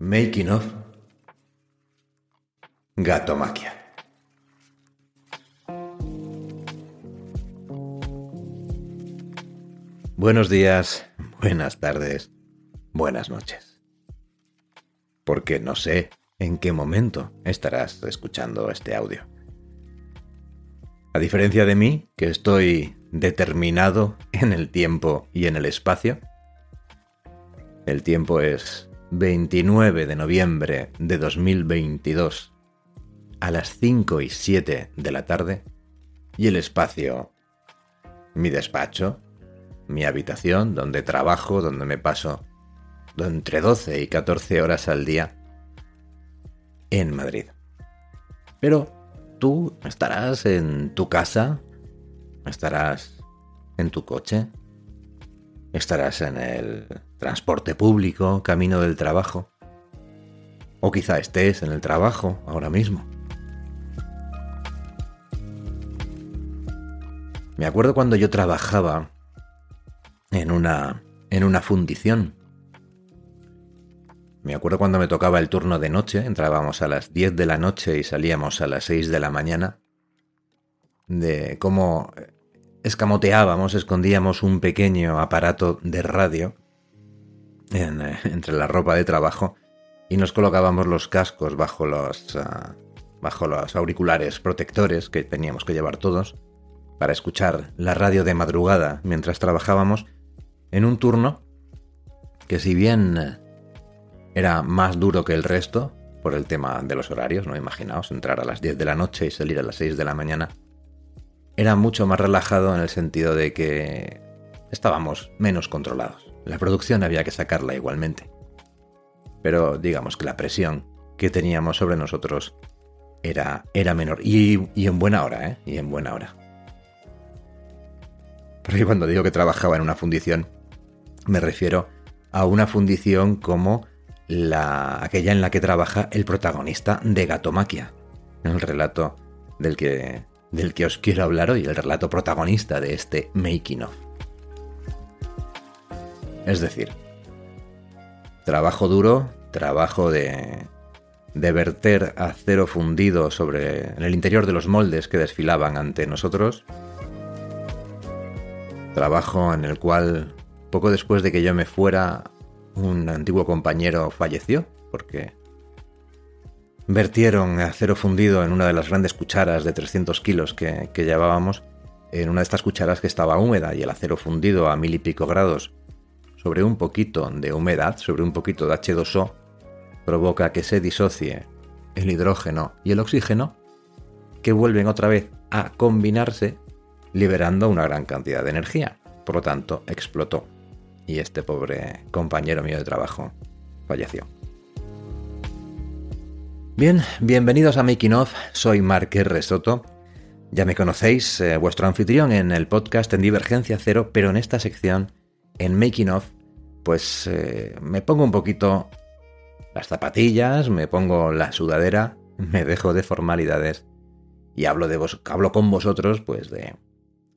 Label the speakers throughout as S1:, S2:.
S1: Making of Gatomaquia. Buenos días, buenas tardes, buenas noches. Porque no sé en qué momento estarás escuchando este audio. A diferencia de mí, que estoy determinado en el tiempo y en el espacio, el tiempo es 29 de noviembre de 2022 a las 5 y 7 de la tarde y el espacio, mi despacho, mi habitación, donde trabajo, donde me paso entre 12 y 14 horas al día en Madrid. Pero tú estarás en tu casa, estarás en tu coche, estarás en el transporte público, camino del trabajo, o quizá estés en el trabajo ahora mismo. Me acuerdo cuando yo trabajaba en una, en una fundición. Me acuerdo cuando me tocaba el turno de noche, entrábamos a las 10 de la noche y salíamos a las 6 de la mañana, de cómo escamoteábamos, escondíamos un pequeño aparato de radio eh, entre la ropa de trabajo y nos colocábamos los cascos bajo los, ah, bajo los auriculares protectores que teníamos que llevar todos para escuchar la radio de madrugada mientras trabajábamos en un turno que si bien era más duro que el resto, por el tema de los horarios, no imaginaos entrar a las 10 de la noche y salir a las 6 de la mañana, era mucho más relajado en el sentido de que estábamos menos controlados. La producción había que sacarla igualmente. Pero digamos que la presión que teníamos sobre nosotros era, era menor. Y, y en buena hora, ¿eh? Y en buena hora. Porque cuando digo que trabajaba en una fundición, me refiero a una fundición como la, aquella en la que trabaja el protagonista de Gatomaquia, el relato del que, del que os quiero hablar hoy, el relato protagonista de este Making of. Es decir, trabajo duro, trabajo de, de verter acero fundido sobre el interior de los moldes que desfilaban ante nosotros, trabajo en el cual poco después de que yo me fuera, un antiguo compañero falleció porque vertieron acero fundido en una de las grandes cucharas de 300 kilos que, llevábamos, en una de estas cucharas que estaba húmeda y el acero fundido a mil y pico grados sobre un poquito de humedad, sobre un poquito de H2O, provoca que se disocie el hidrógeno y el oxígeno, que vuelven otra vez a combinarse, liberando una gran cantidad de energía. Por lo tanto, explotó y este pobre compañero mío de trabajo falleció. Bien, bienvenidos a Making Off, soy Marquez Resoto. Ya me conocéis, eh, vuestro anfitrión en el podcast en Divergencia Cero, pero en esta sección, en Making Off, pues eh, me pongo un poquito las zapatillas, me pongo la sudadera, me dejo de formalidades y hablo, de vos, hablo con vosotros pues de,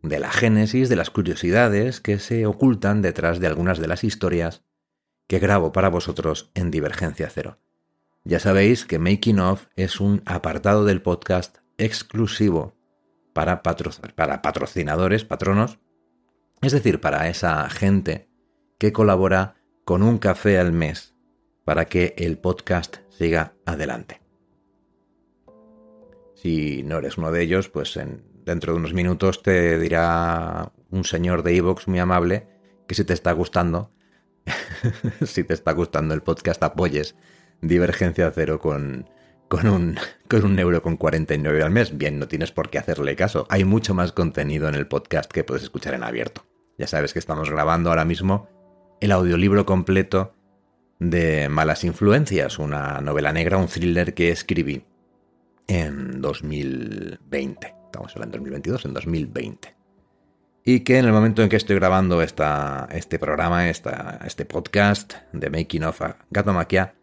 S1: de la génesis, de las curiosidades que se ocultan detrás de algunas de las historias que grabo para vosotros en Divergencia Cero. Ya sabéis que Making Of es un apartado del podcast exclusivo para, para patrocinadores, patronos, es decir, para esa gente que colabora con un café al mes para que el podcast siga adelante. Si no eres uno de ellos, pues en dentro de unos minutos te dirá un señor de Evox muy amable que si te está gustando, si te está gustando el podcast, apoyes Divergencia Cero con, con, un, con un euro con 49 al mes. Bien, no tienes por qué hacerle caso. Hay mucho más contenido en el podcast que puedes escuchar en abierto. Ya sabes que estamos grabando ahora mismo el audiolibro completo de Malas Influencias, una novela negra, un thriller que escribí en 2020. Estamos hablando de 2022, en 2020. Y que en el momento en que estoy grabando esta, este programa, esta, este podcast de Making of a Gato Maquia,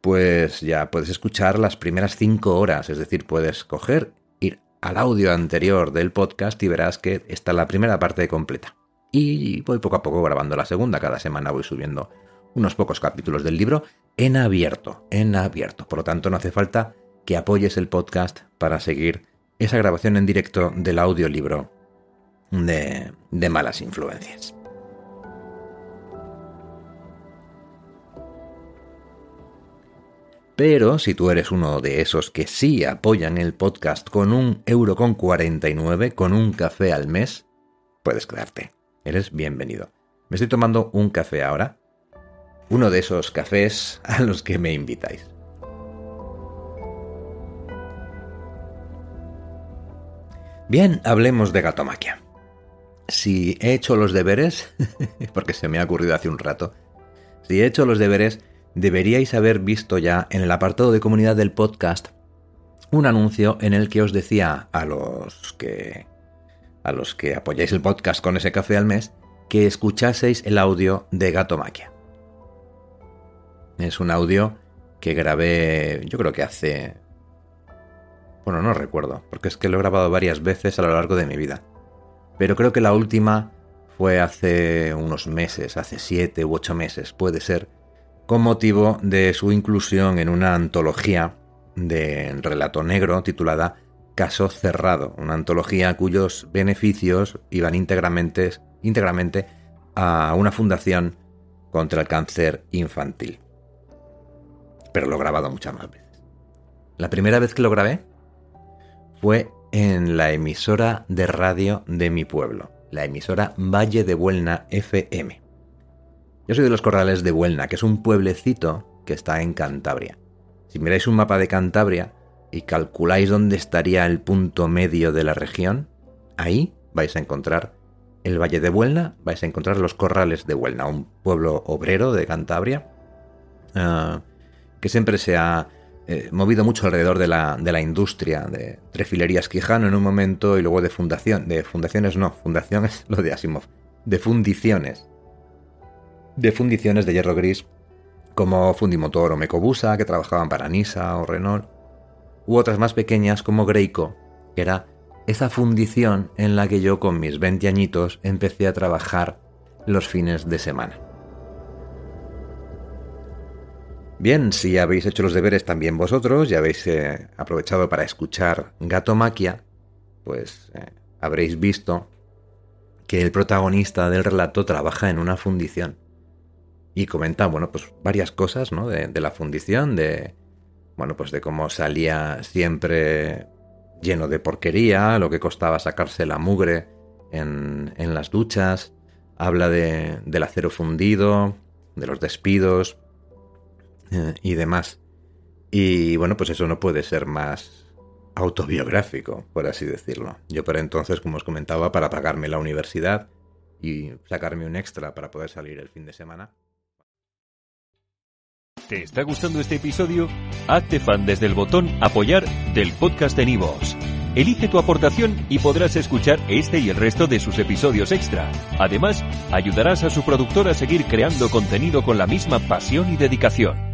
S1: pues ya puedes escuchar las primeras cinco horas, es decir, puedes coger, ir al audio anterior del podcast y verás que está la primera parte completa. Y voy poco a poco grabando la segunda, cada semana voy subiendo unos pocos capítulos del libro en abierto, en abierto. Por lo tanto, no hace falta que apoyes el podcast para seguir esa grabación en directo del audiolibro de, malas influencias. Pero si tú eres uno de esos que sí apoyan el podcast con un euro con 49, con un café al mes, puedes quedarte. Eres bienvenido. Me estoy tomando un café ahora. Uno de esos cafés a los que me invitáis. Bien, hablemos de gatomaquia. Si he hecho los deberes, porque se me ha ocurrido hace un rato, si he hecho los deberes, deberíais haber visto ya en el apartado de comunidad del podcast un anuncio en el que os decía a los que a los que apoyáis el podcast con ese café al mes que escuchaseis el audio de Gato Maquia. Es un audio que grabé, yo creo que hace bueno, no recuerdo, porque es que lo he grabado varias veces a lo largo de mi vida. Pero creo que la última fue hace unos meses, hace siete u ocho meses, puede ser, con motivo de su inclusión en una antología de relato negro titulada Caso Cerrado, una antología cuyos beneficios iban íntegramente, íntegramente a una fundación contra el cáncer infantil. Pero lo he grabado muchas más veces. La primera vez que lo grabé fue en la emisora de radio de mi pueblo, la emisora Valle de Buelna FM. Yo soy de los Corrales de Buelna, que es un pueblecito que está en Cantabria. Si miráis un mapa de Cantabria y calculáis dónde estaría el punto medio de la región, ahí vais a encontrar el Valle de Buelna, vais a encontrar los Corrales de Buelna, un pueblo obrero de Cantabria, ah, que siempre se ha eh, movido mucho alrededor de la, de la, industria de Trefilerías Quijano en un momento y luego de fundación, de fundaciones no, fundaciones lo de Asimov, de fundiciones de fundiciones de hierro gris como Fundimotor o Mecobusa, que trabajaban para Nisa o Renault, u otras más pequeñas como Greico, que era esa fundición en la que yo con mis 20 añitos empecé a trabajar los fines de semana. Bien, si habéis hecho los deberes también vosotros y habéis eh, aprovechado para escuchar Gato Maquia, pues eh, habréis visto que el protagonista del relato trabaja en una fundición y comenta, bueno, pues varias cosas, ¿no? De, la fundición, de, bueno, pues de cómo salía siempre lleno de porquería, lo que costaba sacarse la mugre en, las duchas, habla de, del acero fundido, de los despidos y demás. Y bueno, pues eso no puede ser más autobiográfico, por así decirlo. Yo por entonces, como os comentaba, para pagarme la universidad y sacarme un extra para poder salir el fin de semana,
S2: ¿Te está gustando este episodio? Hazte fan desde el botón Apoyar del podcast de Nivos. Elige tu aportación y podrás escuchar este y el resto de sus episodios extra. Además, ayudarás a su productor a seguir creando contenido con la misma pasión y dedicación.